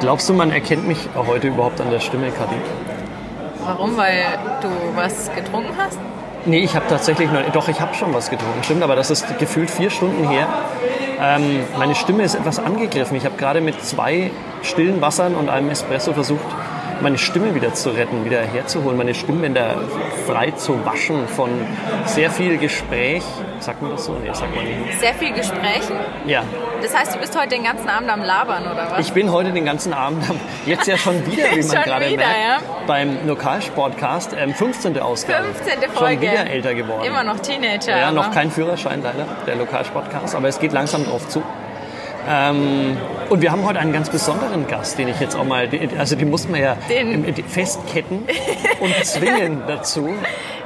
Glaubst du, man erkennt mich heute überhaupt an der Stimme, Kathi? Warum? Weil du was getrunken hast? Nee, ich habe tatsächlich noch, doch, ich habe schon was getrunken, stimmt, aber das ist gefühlt vier Stunden her. Ähm, meine Stimme ist etwas angegriffen. Ich habe gerade mit zwei stillen Wassern und einem Espresso versucht, meine Stimme wieder zu retten, wieder herzuholen, meine Stimmbänder frei zu waschen von sehr viel Gespräch. Sagt man das so? Nee, sagt man nicht. Sehr viel Gesprächen? Ja. Das heißt, du bist heute den ganzen Abend am Labern, oder was? Ich bin heute den ganzen Abend, am- jetzt ja schon wieder, wie man gerade merkt, ja. beim Lokalsportcast, ähm, 15. Ausgabe. 15. Folge. Schon wieder älter geworden. Immer noch Teenager. Ja, noch kein Führerschein leider, der Lokalsportcast, aber es geht langsam drauf zu. Ähm, und wir haben heute einen ganz besonderen Gast, den ich jetzt auch mal, also den mussten wir ja Den- im- festketten und zwingen dazu, ähm,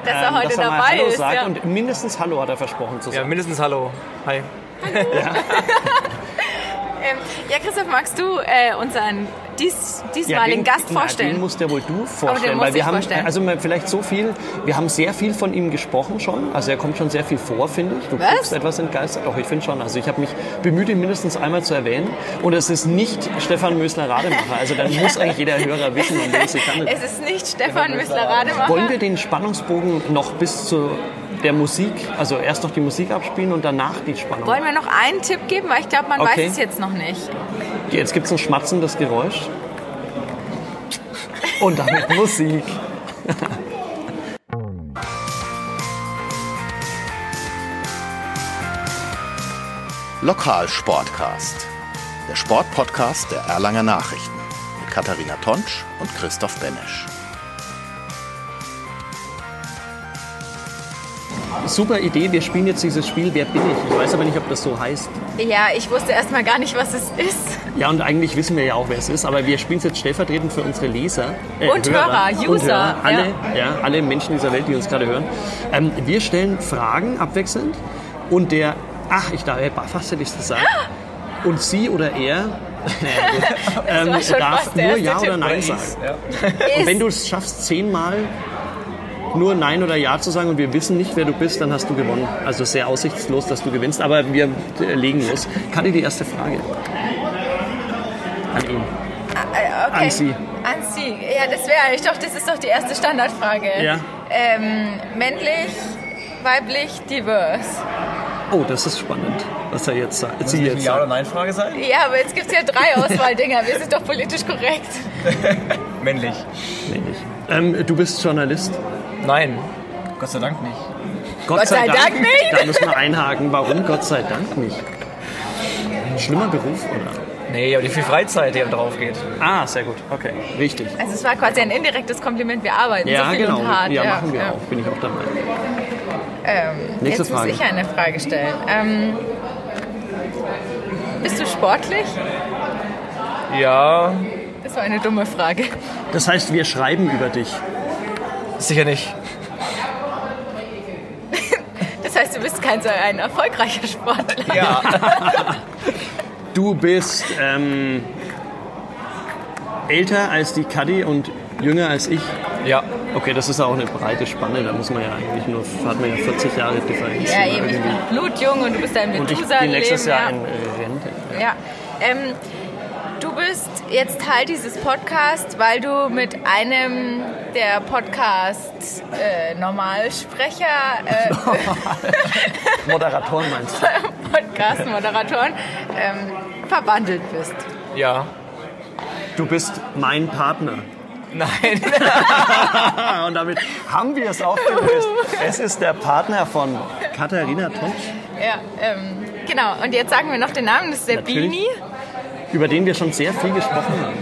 Dass er heute dass er mal dabei Hallo ist, sagt ja. und mindestens Hallo hat er versprochen zu Ja, sagen. mindestens Hallo. Hi. Ähm, ja, Christoph, magst du äh, unseren dies, diesmaligen den- Gast na, vorstellen? den musst ja wohl du vorstellen, weil wir haben vorstellen. also vielleicht so viel, wir haben sehr viel von ihm gesprochen schon, also er kommt schon sehr viel vor, finde ich. Du Was? guckst etwas entgeistert, doch ich finde schon, also ich habe mich bemüht, ihn mindestens einmal zu erwähnen und es ist nicht Stefan Mösler-Rademacher, also dann muss eigentlich jeder Hörer wissen, um wen es sich handelt. es ist nicht Stefan Müssler-Rademacher. Wollen wir den Spannungsbogen noch bis zu der Musik, also erst noch die Musik abspielen und danach die Spannung? Wollen wir noch einen Tipp geben? Weil ich glaube, man Okay. weiß es jetzt noch nicht. Jetzt gibt es ein schmatzendes Geräusch. Und damit Musik. Lokalsportcast. Der Sportpodcast der Erlanger Nachrichten mit Katharina Tonsch und Christoph Benesch. Super Idee, wir spielen jetzt dieses Spiel Wer bin ich? Ich weiß aber nicht, ob das so heißt. Ja, ich wusste erst mal gar nicht, was es ist. Ja, und eigentlich wissen wir ja auch, wer es ist, aber wir spielen es jetzt stellvertretend für unsere Leser. äh, Und Hörer, und User, Hörer, alle, ja. ja. alle Menschen dieser Welt, die uns gerade hören. Ähm, wir stellen Fragen abwechselnd und der, ach, ich dachte, fast hätte ich es gesagt, und sie oder er ähm, darf nur Ja oder. Nein sagen. Und wenn du es schaffst, zehnmal nur Nein oder Ja zu sagen und wir wissen nicht, wer du bist, dann hast du gewonnen. Also sehr aussichtslos, dass du gewinnst, aber wir äh, legen los. Kadi, die erste Frage. An ihn. Äh, okay. An Sie. An Sie. Ja, das wäre eigentlich doch, das ist doch die erste Standardfrage. Ja. Ähm, männlich, weiblich, divers. Oh, das ist spannend, was er jetzt sagt. Sie jetzt Ja oder. Nein-Frage sein? Ja, aber jetzt gibt es ja drei Auswahldinger. Wir sind doch politisch korrekt. Männlich. Nicht. Ähm, du bist Journalist. Nein. Gott sei Dank nicht. Gott, sei Dank nicht. Da müssen wir einhaken. Warum Gott sei Dank nicht? Ein schlimmer Beruf, oder? Nee, aber die viel Freizeit, die da drauf geht. Ah, sehr gut. Okay, richtig. Also es war quasi ein indirektes Kompliment. Wir arbeiten Ja, so viel genau. und hart. ja, machen wir ja. auch. Bin ich auch dabei. Ähm, Nächste jetzt Frage. muss ich eine Frage stellen. Ähm, bist du sportlich? Ja, Das war eine dumme Frage. Das heißt, wir schreiben über dich. sicher nicht. Das heißt, du bist kein so ein erfolgreicher Sportler. Ja. Du bist ähm, älter als die Kadi und jünger als ich. ja. Okay, das ist auch eine breite Spanne. Da muss man ja eigentlich nur, hat man ja 40 Jahre Differenz. Ja, eben. Ich irgendwie. bin blutjung und du bist ein Und ich bin nächstes ja. Jahr in äh, Rente. Ja. Ähm, du bist jetzt Teil dieses Podcasts, weil du mit einem der Podcast äh, Normalsprecher, äh, Moderatoren meinst du? Podcast-Moderatoren ähm, verwandelt bist. Ja. Du bist mein Partner. Nein. Und damit haben wir es aufgelöst. Es ist der Partner von Katharina Tonsch, Ja, ähm, genau. Und jetzt sagen wir noch den Namen, das ist der Natürlich. Bini. Über den wir schon sehr viel gesprochen haben.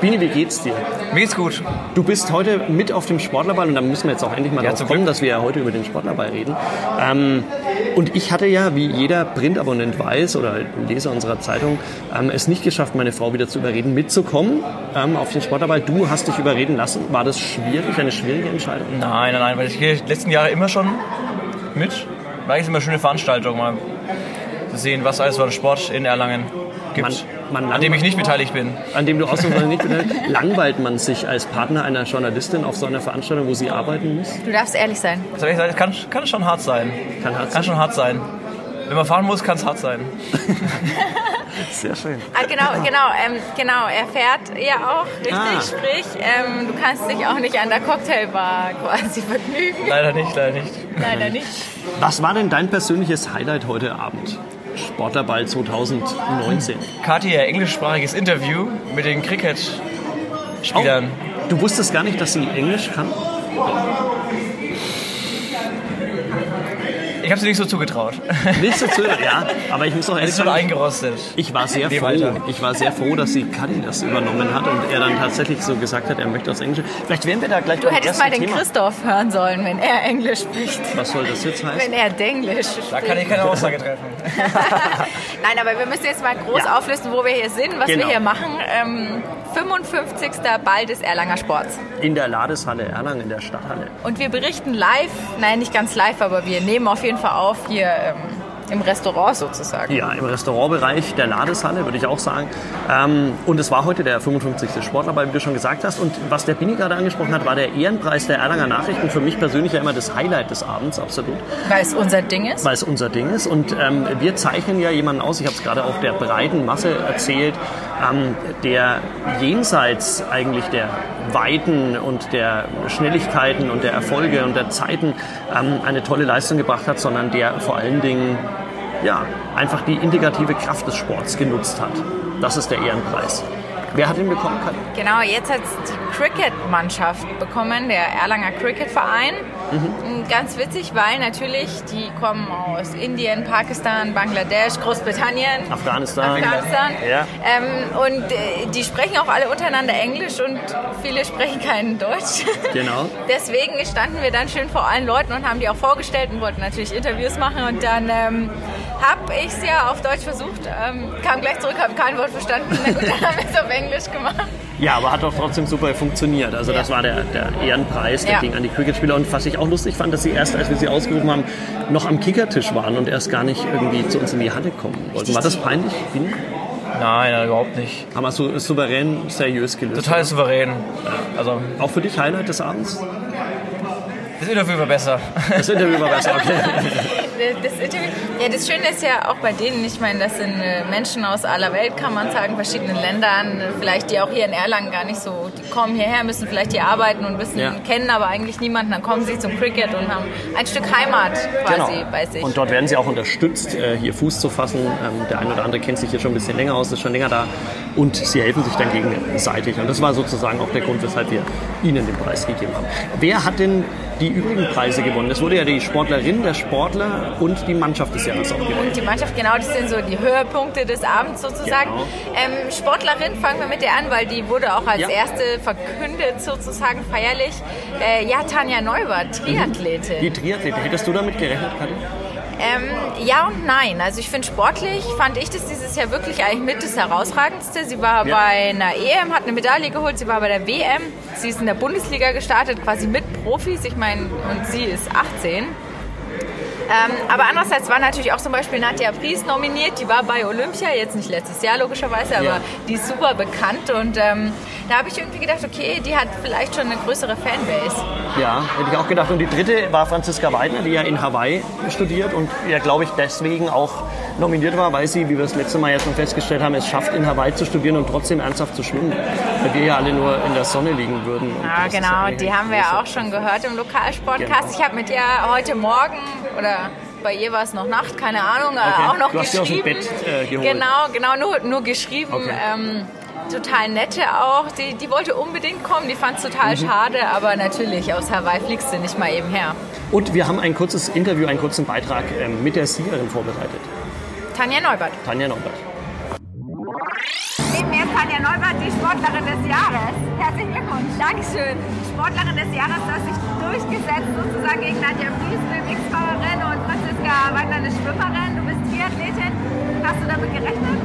Bini, wie geht's dir? Mir geht's gut. Du bist heute mit auf dem Sportlerball und da müssen wir jetzt auch endlich mal Ja, drauf zum kommen, Glück. dass wir ja heute über den Sportlerball reden. Ähm, und ich hatte ja, wie jeder Printabonnent weiß oder Leser unserer Zeitung, ähm, es nicht geschafft, meine Frau wieder zu überreden, mitzukommen ähm, auf den Sportlerball. Du hast dich überreden lassen. War das schwierig, eine schwierige Entscheidung? Nein, nein, nein, weil ich gehe die letzten Jahre immer schon mit. War eigentlich immer eine schöne Veranstaltung, mal zu sehen, was alles an Sport in Erlangen gibt, Man- man an dem ich nicht beteiligt bin. An dem du ausnahmsweise nicht beteiligt Langweilt man sich als Partner einer Journalistin auf so einer Veranstaltung, wo sie arbeiten muss? Du darfst ehrlich sein. Das ich gesagt, kann, kann schon hart sein. Kann hart Kann sein. schon hart sein. Wenn man fahren muss, kann es hart sein. Sehr schön. Ah, genau, genau, ähm, genau. Er fährt ja auch, richtig. Ah. Sprich, ähm, du kannst dich auch nicht an der Cocktailbar quasi vergnügen. Leider nicht, leider nicht. Leider nicht. Was war denn dein persönliches Highlight heute Abend? Sportlerball 2019. Kathi, ihr englischsprachiges Interview mit den Cricket-Spielern. Du wusstest gar nicht, dass sie Englisch kann? Ich habe sie nicht so zugetraut. Nicht so zu, ja, aber ich muss auch ehrlich sagen, eingerostet. ich war sehr froh. Alter. Ich war sehr froh, dass sie Cuddy das übernommen hat und er dann tatsächlich so gesagt hat, er möchte aus Englisch. Vielleicht wären wir da gleich Du hättest mal den Thema. Christoph hören sollen, wenn er Englisch spricht. Was soll das jetzt heißen? Wenn er Denglisch spricht. Da kann ich keine Aussage treffen. Nein, aber wir müssen jetzt mal groß Ja. auflisten, wo wir hier sind, was Genau. wir hier machen. Ähm, 55. Ball des Erlanger Sports. In der Ladeshalle Erlangen, in der Stadthalle. Und wir berichten live, nein, nicht ganz live, aber wir nehmen auf jeden Fall auf hier ähm, im Restaurant sozusagen. Ja, im Restaurantbereich der Ladeshalle, würde ich auch sagen. Ähm, und es war heute der 55. Sportlerball, wie du schon gesagt hast. Und was der Bini gerade angesprochen hat, war der Ehrenpreis der Erlanger Nachrichten. Für mich persönlich ja immer das Highlight des Abends, absolut. Weil es unser Ding ist. weil es unser Ding ist. Und ähm, wir zeichnen ja jemanden aus, ich habe es gerade auch der breiten Masse erzählt, ähm, der jenseits eigentlich der Weiten und der Schnelligkeiten und der Erfolge und der Zeiten ähm, eine tolle Leistung gebracht hat, sondern der vor allen Dingen ja, einfach die integrative Kraft des Sports genutzt hat. Das ist der Ehrenpreis. Wer hat ihn bekommen? Genau, jetzt hat die Cricket-Mannschaft bekommen, der Erlanger Cricket-Verein. Mhm. Ganz witzig, weil natürlich die kommen aus Indien, Pakistan, Bangladesch, Großbritannien. Afghanistan. Afghanistan. Ja. Ähm, und äh, die sprechen auch alle untereinander Englisch und viele sprechen kein Deutsch. Genau. Deswegen standen wir dann schön vor allen Leuten und haben die auch vorgestellt und wollten natürlich Interviews machen. Und dann ähm, habe ich es ja auf Deutsch versucht, ähm, kam gleich zurück, habe kein Wort verstanden. Na gut, dann haben wir es auf Englisch gemacht. Ja, aber hat doch trotzdem super funktioniert. Also das Ja. war der, der Ehrenpreis, der Ja. ging an die Cricketspieler. Und was ich auch lustig fand, dass sie erst, als wir sie ausgerufen haben, noch am Kickertisch waren und erst gar nicht irgendwie zu uns in die Halle kommen wollten. War das peinlich? Bini? Nein, nein, überhaupt nicht. Haben wir so souverän, seriös gelöst. Total souverän. Also, Auch für dich Highlight des Abends? das Interview war besser. Das Interview war besser, okay. Das Interview, ja, das Schöne ist ja auch bei denen, ich meine, das sind äh, Menschen aus aller Welt, kann man sagen, verschiedenen Ländern, äh, vielleicht die auch hier in Erlangen gar nicht so, die kommen hierher, müssen vielleicht hier arbeiten und wissen, Ja. kennen aber eigentlich niemanden, dann kommen sie zum Cricket und haben ein Stück Heimat quasi bei sich. Genau. Und dort werden sie auch unterstützt, äh, hier Fuß zu fassen. Ähm, Der eine oder andere kennt sich hier schon ein bisschen länger aus, ist schon länger da. Und sie helfen sich dann gegenseitig. Und das war sozusagen auch der Grund, weshalb wir ihnen den Preis gegeben haben. Wer hat denn die übrigen Preise gewonnen? Es wurde ja die Sportlerin, der Sportler und die Mannschaft des Jahres aufgewählt. Und die Mannschaft, genau, das sind so die Höhepunkte des Abends sozusagen. Genau. Ähm, Sportlerin fangen wir mit der an, weil die wurde auch als Ja. erste verkündet sozusagen feierlich. Äh, ja, Tanja Neubert, Triathletin. Die Triathletin, hättest du damit gerechnet, Katja? Ähm, ja und nein. Also ich finde sportlich, fand ich das dieses Jahr wirklich eigentlich mit das Herausragendste. Sie war Ja. bei einer EM, hat eine Medaille geholt, sie war bei der WM, sie ist in der Bundesliga gestartet, quasi mit Profis. Ich meine, und sie ist 18. Ähm, aber andererseits war natürlich auch zum Beispiel Nadja Pries nominiert. Die war bei Olympia, jetzt nicht letztes Jahr logischerweise, aber Ja. die ist super bekannt. Und ähm, da habe ich irgendwie gedacht, okay, die hat vielleicht schon eine größere Fanbase. Ja, hätte ich auch gedacht. Und die dritte war Franziska Weidner, die ja in Hawaii studiert und ja, glaube ich, deswegen auch nominiert war, weil sie, wie wir das letzte Mal ja schon festgestellt haben, es schafft, in Hawaii zu studieren und trotzdem ernsthaft zu schwimmen. Weil wir ja alle nur in der Sonne liegen würden. Ja, ist genau, die haben wir ja auch schon gehört im Lokalsportcast. Genau. Ich habe mit ihr heute Morgen oder bei ihr war es noch Nacht, keine Ahnung, äh, Okay. auch noch Du hast sie aus dem geschrieben. Bett, äh, geholt. Genau, genau, nur, nur geschrieben. Okay. Ähm, total nette auch. Die, die wollte unbedingt kommen, die fand es total Mhm. schade, aber natürlich aus Hawaii fliegst du nicht mal eben her. Und wir haben ein kurzes Interview, einen kurzen Beitrag ähm, mit der Siegerin vorbereitet. Tanja Neubert. Tanja Norbert. Neben mir ist Tanja Neubert, die Sportlerin des Jahres. Herzlichen Glückwunsch. Dankeschön. Sportlerin des Jahres, du hast dich durchgesetzt sozusagen gegen Nadja Fries, eine Mixfahrerin und Franziska Wagner, eine Schwimmerin. Du bist Triathletin. Hast du damit gerechnet?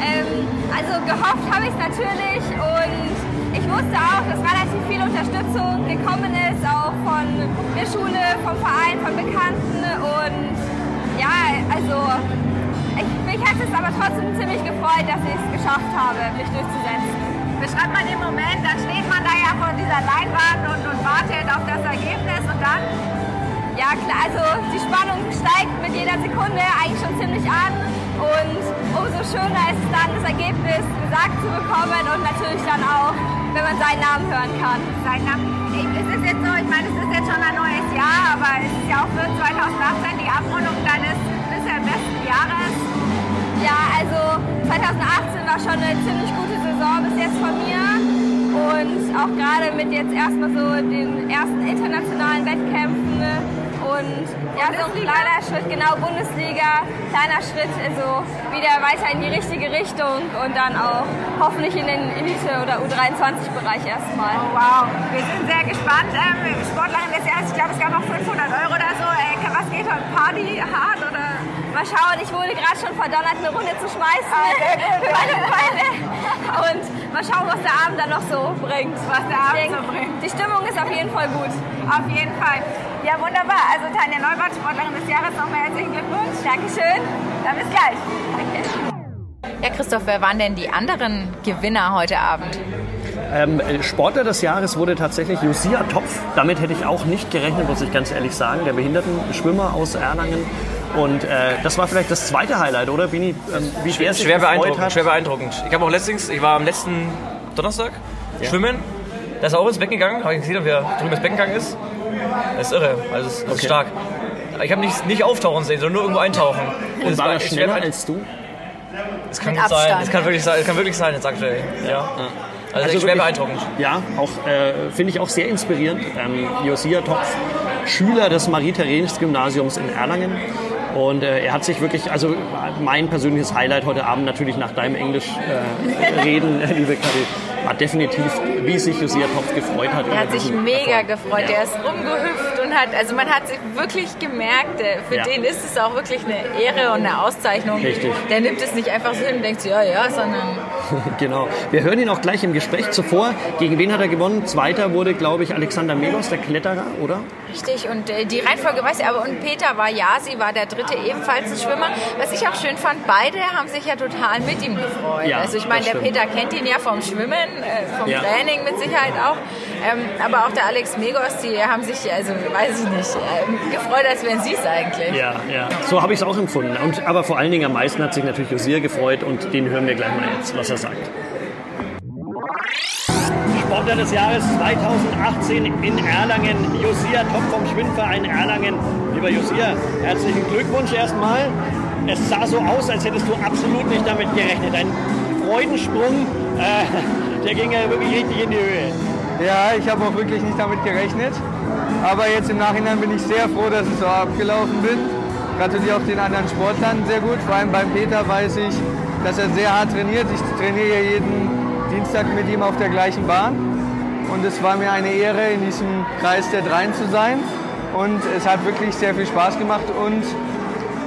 Ähm, also gehofft habe ich es natürlich und ich wusste auch, dass relativ viel Unterstützung gekommen ist, auch von der Schule, vom Verein, von Bekannten und ja, also mich hat es aber trotzdem ziemlich gefreut, dass ich es geschafft habe, mich durchzusetzen. Beschreib mal den Moment, dann steht man da ja vor dieser Leinwand und, und wartet auf das Ergebnis und dann Ja klar, also die Spannung steigt mit jeder Sekunde eigentlich schon ziemlich an Und umso schöner ist es dann, das Ergebnis gesagt zu bekommen und natürlich dann auch, wenn man seinen Namen hören kann. Sein Name. Ist es jetzt so, ich meine, es ist jetzt schon ein neues Jahr, aber es ist ja auch für 2018 die Abrundung deines bisher besten Jahres. Ja, also 2018 war schon eine ziemlich gute Saison bis jetzt von mir. Und auch gerade mit jetzt erstmal so den ersten internationalen Wettkämpfen und ja, so ein kleiner Schritt, genau Bundesliga, kleiner Schritt, also wieder weiter in die richtige Richtung und dann auch hoffentlich in den Elite- oder U23-Bereich erstmal. Oh, wow, wir sind sehr gespannt. Ähm, Sportlerin des Jahres, ich glaube, es gab noch 500 Euro oder so. Äh, was geht heute? Party hart oder? Mal schauen, ich wurde gerade schon verdonnert, eine Runde zu schmeißen Ah, für meine Freunde. Und mal schauen, was der Abend dann noch so bringt. Was der Abend so bringt. Die Stimmung ist auf jeden Fall gut. Auf jeden Fall. Ja, wunderbar. Also Tanja Neubert, Sportlerin des Jahres, nochmal herzlichen Glückwunsch. Dankeschön. Dann bis gleich. Danke. Ja, Christoph, wer waren denn die anderen Gewinner heute Abend? Ähm, Sportler des Jahres wurde tatsächlich Josia Topf. Damit hätte ich auch nicht gerechnet, muss ich ganz ehrlich sagen. Der Behindertenschwimmer aus Erlangen. Und äh, das war vielleicht das zweite Highlight, oder Bini? Ähm, wie schwer es Schwer beeindruckend, hat. schwer beeindruckend. Ich habe auch letztens, ich war am letzten Donnerstag schwimmen. Da ist er auch ins Becken gegangen, habe ich gesehen, wie er drüben ins Becken gegangen ist. Das ist irre, also das ist, das ist Okay. stark. Ich habe nicht, nicht auftauchen sehen, sondern nur irgendwo eintauchen. Und Das war er schneller schwer- als du? Das kann sein, das kann wirklich sein, das kann wirklich sein, jetzt aktuell. Ja. Also, echt schwer beeindruckend. Ja, auch äh, finde ich auch sehr inspirierend. Ähm, Josia Topf, Schüler des Marie-Theresiens-Gymnasiums in Erlangen. Und äh, er hat sich wirklich, also mein persönliches Highlight heute Abend natürlich nach deinem Englisch äh, reden, liebe Kathi, war definitiv, wie sich Josia Topf gefreut hat. Er hat sich mega Erfolg. gefreut. Der ist rumgehüpft und hat, also man hat sich wirklich gemerkt, äh, für Ja. den ist es auch wirklich eine Ehre und eine Auszeichnung. Richtig. Der nimmt es nicht einfach so hin und denkt, ja, ja, sondern Genau. Wir hören ihn auch gleich im Gespräch. Zuvor, gegen wen hat er gewonnen? Zweiter wurde, glaube ich, Alexander Melos, der Kletterer, oder? Richtig, und äh, die Reihenfolge weiß ich, aber und Peter war Jasi, war der dritte ebenfalls ein Schwimmer. Was ich auch schön fand, beide haben sich ja total mit ihm gefreut. Ja, also ich meine, der. Peter kennt ihn ja vom Schwimmen, äh, vom Ja. Training mit Sicherheit auch. Ähm, aber auch der Alex Megos, die haben sich, also weiß ich nicht, ähm, gefreut, als wären sie es eigentlich. Ja, ja. So habe ich es auch empfunden. Und, aber vor allen Dingen am meisten hat sich natürlich Josia gefreut und den hören wir gleich mal jetzt, was er sagt. Sportler des Jahres 2018 in Erlangen, Josia Top vom Schwimmverein Erlangen. Lieber Josia, herzlichen Glückwunsch erstmal. Es sah so aus, als hättest du absolut nicht damit gerechnet. Ein Freudensprung, äh, der ging ja wirklich richtig in die Höhe. Ja, ich habe auch wirklich nicht damit gerechnet. Aber jetzt im Nachhinein bin ich sehr froh, dass ich so abgelaufen bin. Gratuliere auch den anderen Sportlern sehr gut. Vor allem beim Peter weiß ich, dass er sehr hart trainiert. Ich trainiere jeden Dienstag mit ihm auf der gleichen Bahn. Und es war mir eine Ehre, in diesem Kreis der Dreien zu sein. Und es hat wirklich sehr viel Spaß gemacht und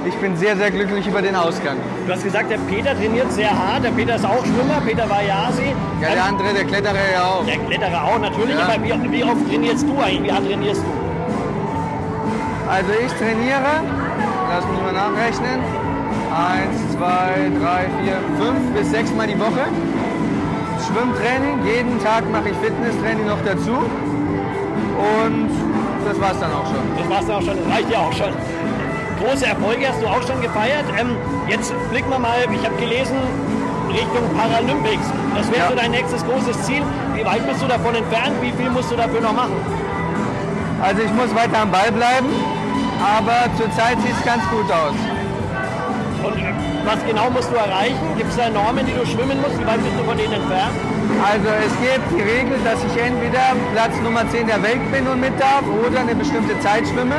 ich bin sehr, sehr glücklich über den Ausgang. Du hast gesagt, der Peter trainiert sehr hart. Der Peter ist auch Schwimmer. Peter war Jasi. Ja, der andere, der Kletterer ja auch. Der Kletterer auch natürlich, Ja. aber wie, wie oft trainierst du eigentlich? Wie hart trainierst du? Also ich trainiere, lass mich mal nachrechnen, eins, zwei, drei, vier, fünf bis sechs Mal die Woche. Schwimmtraining, jeden Tag mache ich Fitnesstraining noch dazu. Und das war's dann auch schon. Das war's dann auch schon, das reicht ja auch schon. Große Erfolge hast du auch schon gefeiert. Ähm, jetzt blicken wir mal, ich habe gelesen, Richtung Paralympics. Das wäre Ja. so dein nächstes großes Ziel. Wie weit bist du davon entfernt? Wie viel musst du dafür noch machen? Also ich muss weiter am Ball bleiben, aber zurzeit sieht es ganz gut aus. Und äh, was genau musst du erreichen? Gibt es da Normen, die du schwimmen musst? Wie weit bist du von denen entfernt? Also es gibt die Regel, dass ich entweder Platz Nummer 10 der Welt bin und mit darf oder eine bestimmte Zeit schwimme.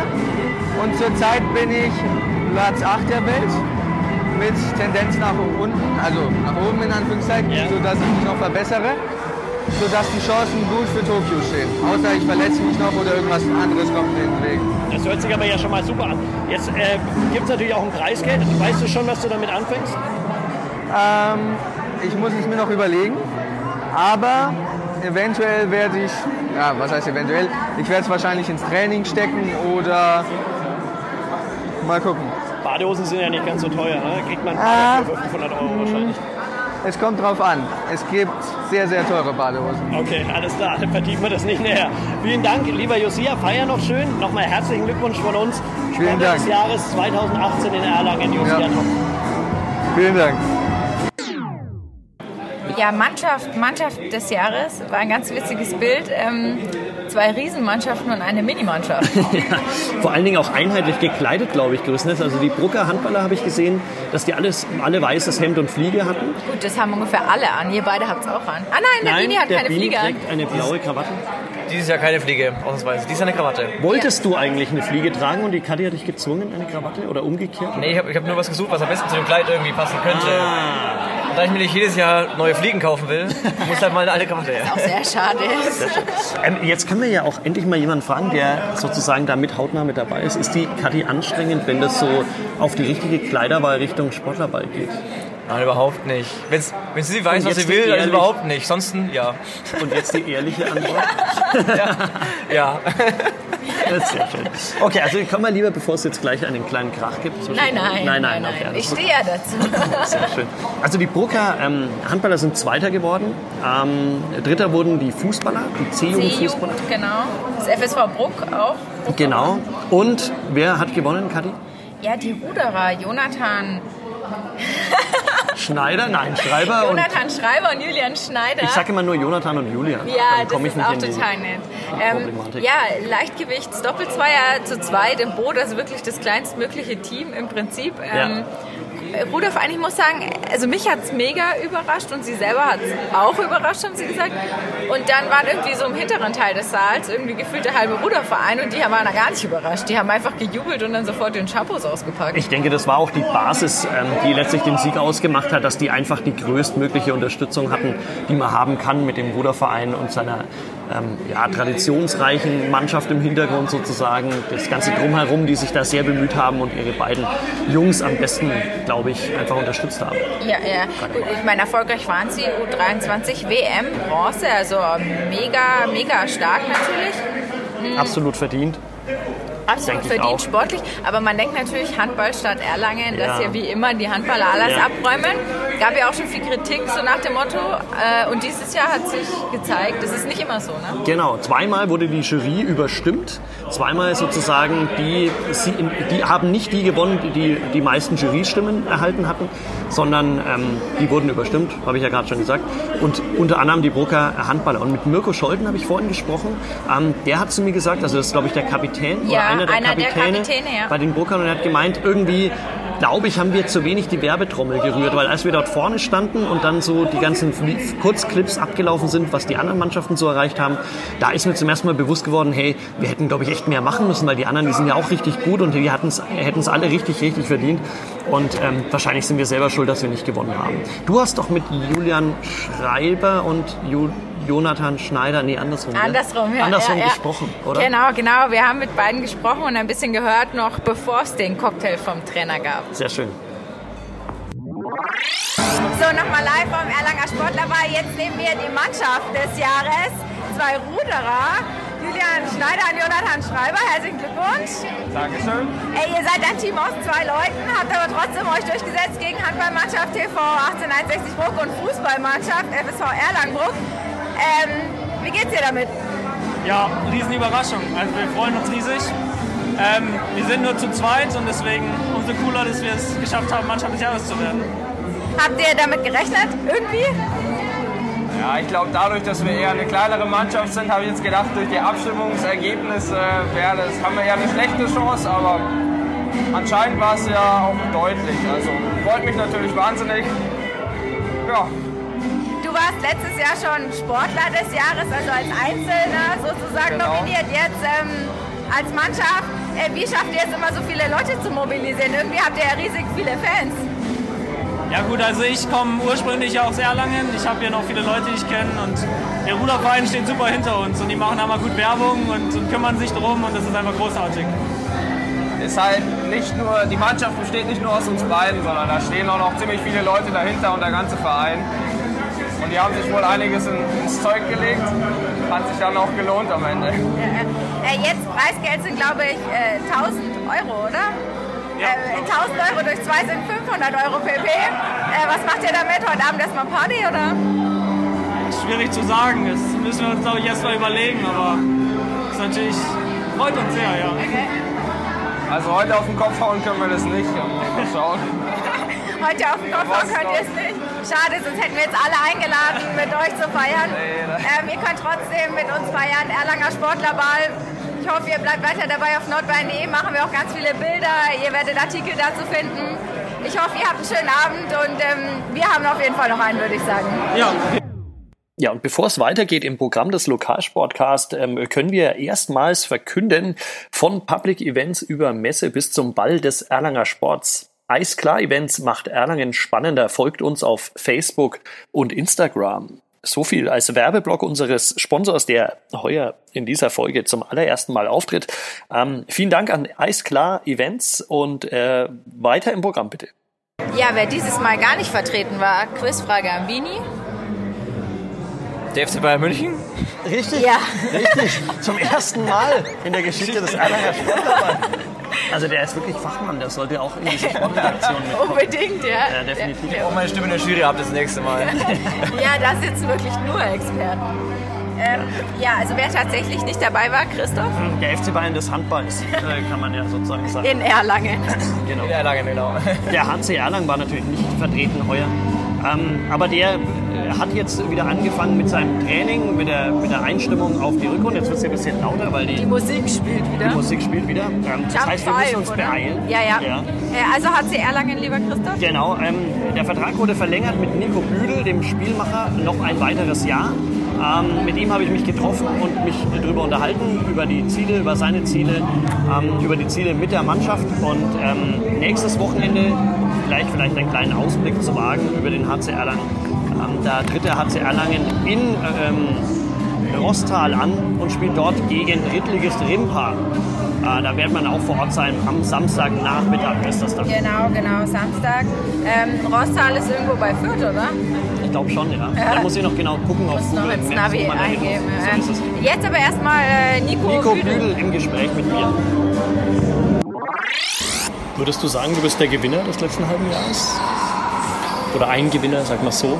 Und zurzeit bin ich Platz 8 der Welt mit Tendenz nach unten, also nach oben in Anführungszeichen, Ja. sodass ich mich noch verbessere, sodass die Chancen gut für Tokio stehen. Außer ich verletze mich noch oder irgendwas anderes kommt in den Weg. Das hört sich aber ja schon mal super an. Jetzt äh, gibt es natürlich auch ein Preisgeld. Weißt du schon, was du damit anfängst? Ähm, ich muss es mir noch überlegen, aber eventuell werde ich, ja, was heißt eventuell? Ich werde es wahrscheinlich ins Training stecken oder mal gucken. Badehosen sind ja nicht ganz so teuer. Ne? Kriegt man Ah. für 500 Euro wahrscheinlich. Es kommt drauf an. Es gibt sehr, sehr teure Badehosen. Okay, alles klar, dann vertiefen wir das nicht näher. Vielen Dank, lieber Josia, feier noch schön. Nochmal herzlichen Glückwunsch von uns. Vielen Sportler Dank. des Jahres 2018 in Erlangen, Josia Ja. Vielen Dank. Ja, Mannschaft, Mannschaft des Jahres war ein ganz witziges Bild. Ähm, zwei Riesenmannschaften und eine Minimannschaft. Vor allen Dingen auch einheitlich gekleidet, glaube ich, größtenteils. Also die Brucker Handballer habe ich gesehen, dass die alles, alle weißes Hemd und Fliege hatten. Gut, das haben ungefähr alle an. Ihr beide habt es auch an. Ah nein, der Bini hat der keine Bini Fliege an. trägt eine blaue Krawatte. Dieses Jahr keine Fliege, ausnahmsweise. Dies ist eine Krawatte. Wolltest du eigentlich eine Fliege tragen und die Kathi hat dich gezwungen, eine Krawatte oder umgekehrt? Nee, ich habe ich hab nur was gesucht, was am besten zu dem Kleid irgendwie passen könnte. Und da ich mir nicht jedes Jahr neue Fliegen kaufen will, muss halt mal eine alte Krawatte her. Auch sehr schade. Ähm, jetzt können wir ja auch endlich mal jemanden fragen, der sozusagen da mit hautnah mit dabei ist. Ist die Kathi anstrengend, wenn das so auf die richtige Kleiderwahl Richtung Sportlerball geht? Nein, überhaupt nicht. Wenn's, wenn sie weiß, was sie will, dann überhaupt nicht. Sonst, ja. Und jetzt die ehrliche Antwort? Ja. Ist sehr schön. Okay, also kommen wir lieber, bevor es jetzt gleich einen kleinen Krach gibt. zwischen- Nein, nein. Nein, nein, okay. alles Ich stehe ja dazu. Sehr schön. Also die Brucker ähm, Handballer sind Zweiter geworden. Ähm, Dritter wurden die Fußballer, die C-Jugend-Fußballer. C-Jugend, genau. Das FSV Bruck auch. Genau. Und wer hat gewonnen, Kathi? Ja, die Ruderer, Jonathan, Schneider? Nein, Schreiber. Und Jonathan Schreiber und Julian Schneider. ich sage immer nur Jonathan und Julian. Ja, das ist auch total nett. Ähm, ja, Leichtgewichtsdoppelzweier zu zweit im Boot, also wirklich das kleinstmögliche Team im Prinzip. Ähm, Ruderverein, ich muss sagen, also mich hat es mega überrascht und sie selber hat es auch überrascht, haben sie gesagt. Und dann waren irgendwie so im hinteren Teil des Saals irgendwie gefühlt der halbe Ruderverein und die waren gar nicht überrascht. Die haben einfach gejubelt und dann sofort den Shampoos ausgepackt. Ich denke, das war auch die Basis, ähm, die letztlich den Sieg ausgemacht hat, dass die einfach die größtmögliche Unterstützung hatten, die man haben kann mit dem Ruderverein und seiner ähm, ja, traditionsreichen Mannschaft im Hintergrund sozusagen. Das ganze Drumherum, die sich da sehr bemüht haben und ihre beiden Jungs am besten, glaube ich, einfach unterstützt haben. Ja, ja. Gut, ich meine, erfolgreich waren sie U23 WM Bronze, also mega, mega stark natürlich. Absolut verdient. Absolut verdient, sportlich. Aber man denkt natürlich Handballstadt Erlangen, dass Ja. ja wie immer die Handballer alles Ja. abräumen. Gab ja auch schon viel Kritik, so nach dem Motto. Äh, und dieses Jahr hat sich gezeigt, das ist nicht immer so. Ne? Genau, zweimal wurde die Jury überstimmt. Zweimal sozusagen, die, sie, die haben nicht die gewonnen, die die, meisten Jurystimmen erhalten hatten, sondern ähm, die wurden überstimmt, habe ich ja gerade schon gesagt. Und unter anderem die Brucker Handballer. Und mit Mirko Scholten habe ich vorhin gesprochen. Ähm, der hat zu mir gesagt, also das ist glaube ich der Kapitän Ja, oder einer der einer der Kapitäne, Kapitäne, ja. bei den Bruckern und er hat gemeint, irgendwie glaube ich, haben wir zu wenig die Werbetrommel gerührt, weil als wir dort vorne standen und dann so die ganzen Kurzclips abgelaufen sind, was die anderen Mannschaften so erreicht haben, da ist mir zum ersten Mal bewusst geworden, hey, wir hätten, glaube ich, echt mehr machen müssen, weil die anderen, die sind ja auch richtig gut und die hätten es alle richtig, richtig verdient. Und ähm, wahrscheinlich sind wir selber schuld, dass wir nicht gewonnen haben. Du hast doch mit Julian Schreiber und Ju Jonathan Schneider, nee, andersrum. ne? Andersrum, ja. Andersrum ja, ja. gesprochen, oder? Genau, genau. Wir haben mit beiden gesprochen und ein bisschen gehört noch, bevor es den Cocktail vom Trainer gab. Sehr schön. So, nochmal live vom Erlanger Sportlerball. Jetzt nehmen wir die Mannschaft des Jahres. Zwei Ruderer. Julian Schneider und Jonathan Schreiber. Herzlichen Glückwunsch. Dankeschön. Ey, ihr seid ein Team aus zwei Leuten, habt aber trotzdem euch durchgesetzt gegen Handballmannschaft TV 1861 Bruck und Fußballmannschaft FSV Erlangenbruck. Ähm, wie geht's dir damit? Ja, Riesenüberraschung. Also wir freuen uns riesig. Ähm, wir sind nur zu zweit und deswegen umso cooler, dass wir es geschafft haben, Mannschaft des Jahres zu werden. Habt ihr damit gerechnet? Irgendwie? Ja, ich glaube, dadurch, dass wir eher eine kleinere Mannschaft sind, habe ich jetzt gedacht, durch die Abstimmungsergebnisse wäre das, haben wir ja eine schlechte Chance, aber anscheinend war es ja auch deutlich. Also freut mich natürlich wahnsinnig. Ja, warst letztes Jahr schon Sportler des Jahres, also als Einzelner sozusagen Genau. nominiert. Jetzt ähm, als Mannschaft. Äh, wie schafft ihr es immer so viele Leute zu mobilisieren? Irgendwie habt ihr ja riesig viele Fans. Ja gut, also ich komme ursprünglich ja aus Erlangen. Ich habe hier noch viele Leute, die ich kenne und der Ruderverein steht super hinter uns und die machen einmal gut Werbung und, und kümmern sich drum und das ist einfach großartig. ist halt nicht nur, die Mannschaft besteht nicht nur aus uns beiden, sondern da stehen auch noch ziemlich viele Leute dahinter und der ganze Verein. Und die haben sich wohl einiges in, ins Zeug gelegt. Hat sich dann auch gelohnt am Ende. Äh, jetzt Preisgeld sind, glaube ich, äh, 1000 Euro, oder? Äh, 1000 Euro durch zwei sind 500 Euro pp. Äh, was macht ihr damit? Heute Abend erstmal Party, oder? Schwierig zu sagen, das müssen wir uns glaube ich erst mal überlegen, aber es ist natürlich, freut uns sehr, ja. Also heute auf den Kopf hauen können wir das nicht. Mal schauen. Heute auf dem Kopf hauen könnt ihr es nicht. Schade, sonst hätten wir jetzt alle eingeladen, mit euch zu feiern. Ähm, ihr könnt trotzdem mit uns feiern. Erlanger Sportlerball. Ich hoffe, ihr bleibt weiter dabei auf nordbayern.de. Machen wir auch ganz viele Bilder. Ihr werdet Artikel dazu finden. Ich hoffe, ihr habt einen schönen Abend und ähm, wir haben auf jeden Fall noch einen, würde ich sagen. Ja. Ja, und bevor es weitergeht im Programm des Lokalsportcast, ähm, können wir erstmals verkünden, von Public Events über Messe bis zum Ball des Erlanger Sports. Eisklar Events macht Erlangen spannender. Folgt uns auf Facebook und Instagram. So viel als Werbeblock unseres Sponsors, der heuer in dieser Folge zum allerersten Mal auftritt. Ähm, vielen Dank an Eisklar Events und äh, weiter im Programm bitte. Ja, wer dieses Mal gar nicht vertreten war, Quizfrage an Bini. Der FC Bayern München? Richtig? Ja. Richtig. Zum ersten Mal in der Geschichte des Erlanger Sportlerballs. Also der ist wirklich Fachmann, der sollte auch in diese Sportredaktion mitkommen. Unbedingt, ja. Ja, definitiv. Ich brauche meine Stimme in der Jury ab das nächste Mal. Ja, da sitzen wirklich nur Experten. Ähm, ja, also wer tatsächlich nicht dabei war, Christoph? Der FC Bayern des Handballs, äh, kann man ja sozusagen sagen. In Erlangen. Genau. In Erlangen, genau. Der HC Erlangen war natürlich nicht vertreten heuer. Ähm, aber der äh, hat jetzt wieder angefangen mit seinem Training, mit der, mit der Einstimmung auf die Rückrunde. Jetzt wird es ein bisschen lauter, weil die, Die Musik spielt wieder. die Musik spielt wieder. Ähm, das heißt, wir müssen Five, uns oder? beeilen. Ja, ja. ja. Äh, Also HC Erlangen, lieber Christoph? Genau, ähm, der Vertrag wurde verlängert mit Nico Büdel, dem Spielmacher, noch ein weiteres Jahr. Ähm, mit ihm habe ich mich getroffen und mich darüber unterhalten, über die Ziele, über seine Ziele, ähm, über die Ziele mit der Mannschaft. Und ähm, nächstes Wochenende gleich vielleicht einen kleinen Ausblick zu wagen über den HC Erlangen. Ähm, da tritt der HC Erlangen in ähm, Rostal an und spielt dort gegen Drittligist Rimpa. Äh, da wird man auch vor Ort sein. Am Samstagnachmittag ist das dann. Genau, genau, Samstag. Ähm, Rostal ist irgendwo bei Fürth, oder? Ich glaube schon, ja. Da muss ich noch genau gucken auf Muss noch Google ins Navi eingeben. So Jetzt aber erstmal äh, Nico, Nico Büdel. Büdel im Gespräch mit mir. Würdest du sagen, du bist der Gewinner des letzten halben Jahres? Oder ein Gewinner, sag mal so.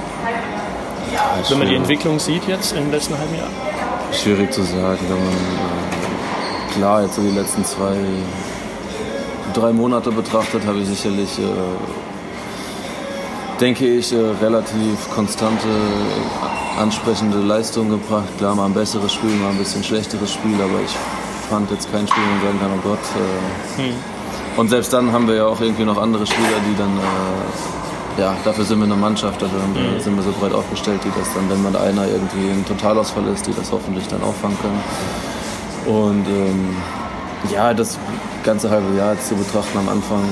Wenn man die Entwicklung sieht jetzt im letzten halben Jahr. Schwierig zu sagen, man äh, klar jetzt so die letzten zwei, drei Monate betrachtet, habe ich sicherlich, äh, denke ich, äh, relativ konstante, ansprechende Leistungen gebracht. Klar, mal ein besseres Spiel, mal ein bisschen schlechteres Spiel, aber ich fand jetzt kein Spiel, wo man sagen kann, oh Gott. Äh, Und selbst dann haben wir ja auch irgendwie noch andere Spieler, die dann äh, ja, dafür sind wir eine Mannschaft, dafür wir, sind wir so breit aufgestellt, die das dann, wenn man einer irgendwie ein Totalausfall ist, die das hoffentlich dann auffangen können. Und ähm, ja, das ganze halbe Jahr jetzt zu betrachten am Anfang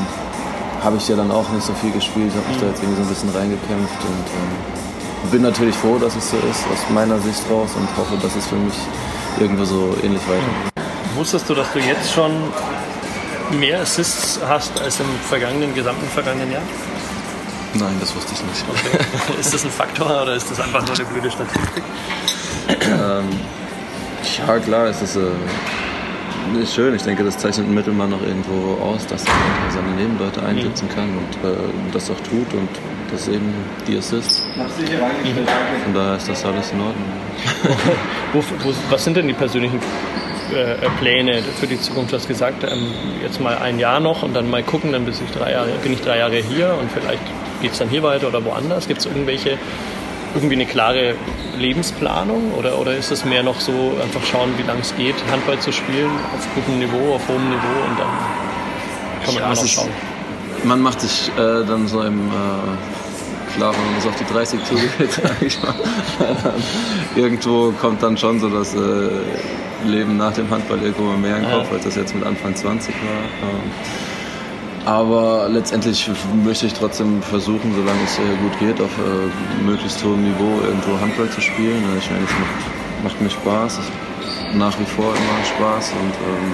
habe ich ja dann auch nicht so viel gespielt, habe mich da jetzt irgendwie so ein bisschen reingekämpft und ähm, bin natürlich froh, dass es so ist, aus meiner Sicht raus und hoffe, dass es für mich irgendwo so ähnlich weitergeht. Wusstest du, dass du jetzt schon mehr Assists hast als im vergangenen, gesamten vergangenen Jahr? Nein, das wusste ich nicht. ist das ein Faktor oder ist das einfach nur eine blöde Statistik? Ähm, ja, klar, es ist, äh, ist schön. Ich denke, das zeichnet ein Mittelmann noch irgendwo aus, dass er seine Nebenleute einsetzen kann und äh, das auch tut und das eben die Assist. Von daher ist das alles in Ordnung. Wo, wo, was sind denn die persönlichen Pläne für die Zukunft? Du hast gesagt, ähm, jetzt mal ein Jahr noch und dann mal gucken, dann bis ich drei Jahre, bin ich drei Jahre hier und vielleicht geht es dann hier weiter oder woanders. Gibt es irgendwelche, irgendwie eine klare Lebensplanung oder, oder ist es mehr noch so, einfach schauen, wie lange es geht, Handball zu spielen, auf gutem Niveau, auf hohem Niveau und dann kann man Ja, immer noch ist- schauen. Man macht sich äh, dann so im äh, klar, wenn man so auf die 30 zugeht, sag ich mal, irgendwo kommt dann schon so das äh, Leben nach dem Handball irgendwo mehr Ja. Kopf, als das jetzt mit Anfang 20 war. Aber letztendlich möchte ich trotzdem versuchen, solange es äh, gut geht, auf äh, möglichst hohem Niveau irgendwo Handball zu spielen. Ich meine, es macht, macht mir Spaß, es ist nach wie vor immer Spaß und ähm,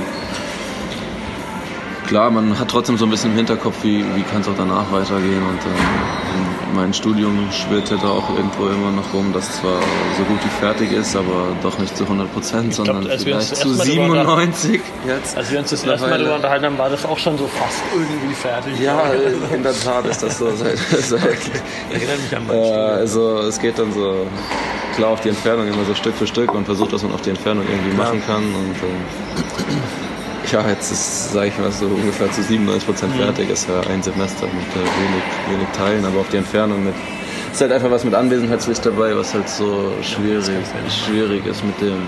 klar, man hat trotzdem so ein bisschen im Hinterkopf, wie, wie kann es auch danach weitergehen. Und ähm, mein Studium schwirrt ja da auch irgendwo immer noch rum, das zwar so gut wie fertig ist, aber doch nicht zu 100 Prozent, sondern uns vielleicht zu erste Mal drüber 97 jetzt. Als wir uns das erste Mal darüber unterhalten haben, war das auch schon so fast irgendwie fertig. Ja, in der Tat ist das so. Seit, seit, Erinnert mich an mein äh, also es geht dann so klar auf die Entfernung immer so Stück für Stück und versucht, dass man auf die Entfernung irgendwie machen kann. Und äh, ja, jetzt ist, sage ich mal, so ungefähr zu 97 Prozent Mhm. fertig. Ist ja ein Semester mit äh, wenig, wenig Teilen, aber auf die Entfernung mit. Ist halt einfach was mit Anwesenheitspflicht dabei, was halt so schwierig, schwierig ist mit dem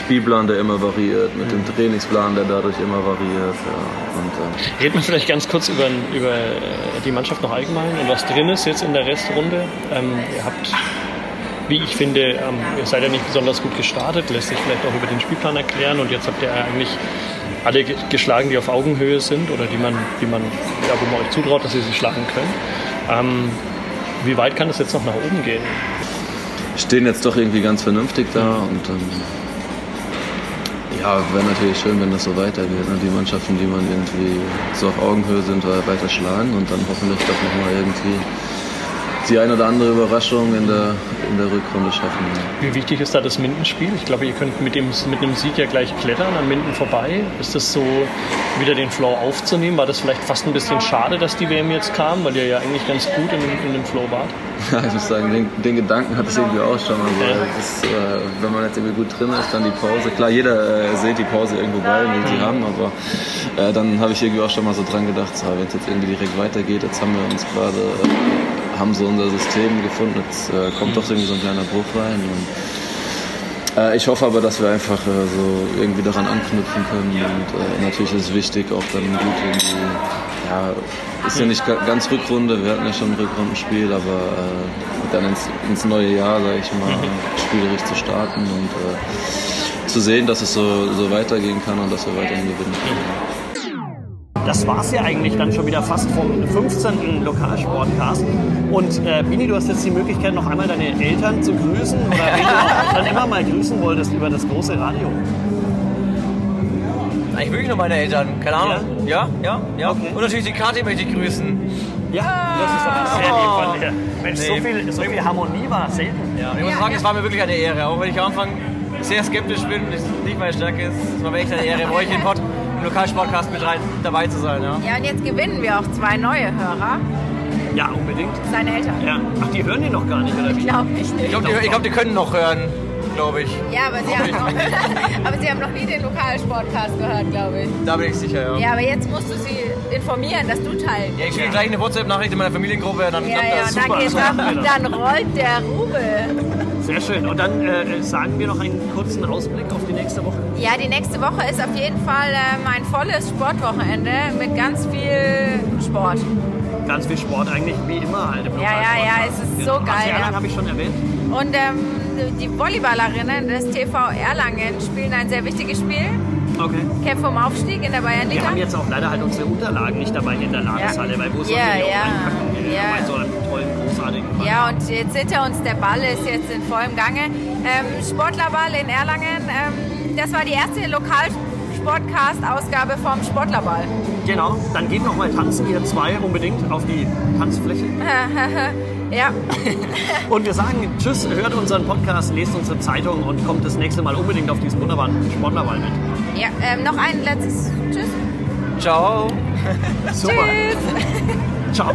Spielplan, der immer variiert, mit dem Trainingsplan, der dadurch immer variiert. Ja. Und, ähm, Reden wir vielleicht ganz kurz über, über äh, die Mannschaft noch allgemein und was drin ist jetzt in der Restrunde. Ähm, ihr habt, wie ich finde, ähm, ihr seid ja nicht besonders gut gestartet, lässt sich vielleicht auch über den Spielplan erklären und jetzt habt ihr eigentlich alle ge- geschlagen, die auf Augenhöhe sind oder die man, die man, ja, wo man euch zutraut, dass ihr sie schlagen könnt. Ähm, wie weit kann das jetzt noch nach oben gehen? stehen jetzt doch irgendwie ganz vernünftig da und ähm, ja, wäre natürlich schön, wenn das so weitergeht. Ne? Die Mannschaften, die man irgendwie so auf Augenhöhe sind, äh, weiter schlagen und dann hoffentlich doch nochmal irgendwie die eine oder andere Überraschung in der, in der Rückrunde schaffen. Wie wichtig ist da das Mindenspiel? Ich glaube, ihr könnt mit, dem, mit einem Sieg ja gleich klettern an Minden vorbei. Ist das so, wieder den Flow aufzunehmen? War das vielleicht fast ein bisschen schade, dass die WM jetzt kam, weil ihr ja eigentlich ganz gut in, dem- in dem Flow wart? Ja, ich muss sagen, den, den Gedanken hat es irgendwie auch schon. Also, Ja. ist, äh, wenn man jetzt irgendwie gut drin ist, dann die Pause. Klar, jeder äh, sieht die Pause irgendwo bei, will sie haben, aber äh, dann habe ich irgendwie auch schon mal so dran gedacht, so, wenn es jetzt irgendwie direkt weitergeht, jetzt haben wir uns gerade, äh, haben so unser System gefunden, jetzt äh, kommt doch irgendwie so ein kleiner Bruch rein. Und, äh, ich hoffe aber, dass wir einfach äh, so irgendwie daran anknüpfen können und äh, natürlich ist es wichtig, auch dann gut irgendwie, ja, ist ja nicht ga- ganz Rückrunde, wir hatten ja schon ein Rückrundenspiel, aber äh, dann ins, ins neue Jahr, sage ich mal, spielerisch zu starten und äh, zu sehen, dass es so, so weitergehen kann und dass wir weiterhin gewinnen können. Das war's ja eigentlich dann schon wieder fast vom 15. Lokalsportcast. Und äh, Bini, du hast jetzt die Möglichkeit, noch einmal deine Eltern zu grüßen oder wen du dann immer mal grüßen wolltest über das große Radio. Eigentlich wirklich nur meine Eltern, keine Ahnung. Ja, ja, ja. Okay. Und natürlich die Kati möchte ich grüßen. Ja, das ist aber sehr lieb von dir. Mensch, so Nee. viel, so viel Harmonie war selten. Ja, ich muss sagen, es war mir wirklich eine Ehre. Auch wenn ich am Anfang sehr skeptisch bin und es nicht meine Stärke ist, es war mir echt eine Ehre, bei euch im, Pod, im Lokalsportcast mit rein, dabei zu sein. Ja. Ja, und jetzt gewinnen wir auch zwei neue Hörer, Ja, unbedingt. seine Eltern. Ja. Ach, die hören die noch gar nicht, oder Ich wie? glaube nicht. Ich glaube, die, ich glaub, die können noch hören, glaube ich. Ja, aber sie, haben noch, aber sie haben noch nie den Lokalsportcast gehört, glaube ich. Da bin ich sicher, ja. Ja, aber jetzt musst du sie informieren, dass du teil Ja, ich schicke gleich eine WhatsApp-Nachricht in meiner Familiengruppe, dann Ja, klappt ja, das und super. dann, dann rollt der Rubel. Sehr schön. Und dann äh, sagen wir noch einen kurzen Ausblick auf die nächste Woche. Ja, die nächste Woche ist auf jeden Fall ähm, ein volles Sportwochenende mit ganz viel Sport. Ganz viel Sport eigentlich, wie immer halt im Ja, ja, ja, es ist so geil, Erlangen ja. habe ich schon erwähnt. Und ähm, die Volleyballerinnen des TV Erlangen spielen ein sehr wichtiges Spiel. Okay. Kämpfen um Aufstieg in der Wir Bayernliga. haben jetzt auch leider halt unsere Unterlagen nicht dabei in der Landeshalle, weil wo sollen Ja, wir die auch ja, reinpacken? ja. Bei so einem tollen, großartigen Ball. Ja, und jetzt hinter uns, der Ball ist jetzt in vollem Gange. Ähm, Sportlerball in Erlangen, ähm, das war die erste Lokalsportcast-Ausgabe vom Sportlerball. Genau, dann geht noch mal tanzen, ihr zwei unbedingt auf die Tanzfläche. ja. Und wir sagen Tschüss, hört unseren Podcast, lest unsere Zeitung und kommt das nächste Mal unbedingt auf diesen wunderbaren Sportlerball mit. ja ähm, noch ein letztes Tschüss. Ciao. Super. Tschüss. Ciao.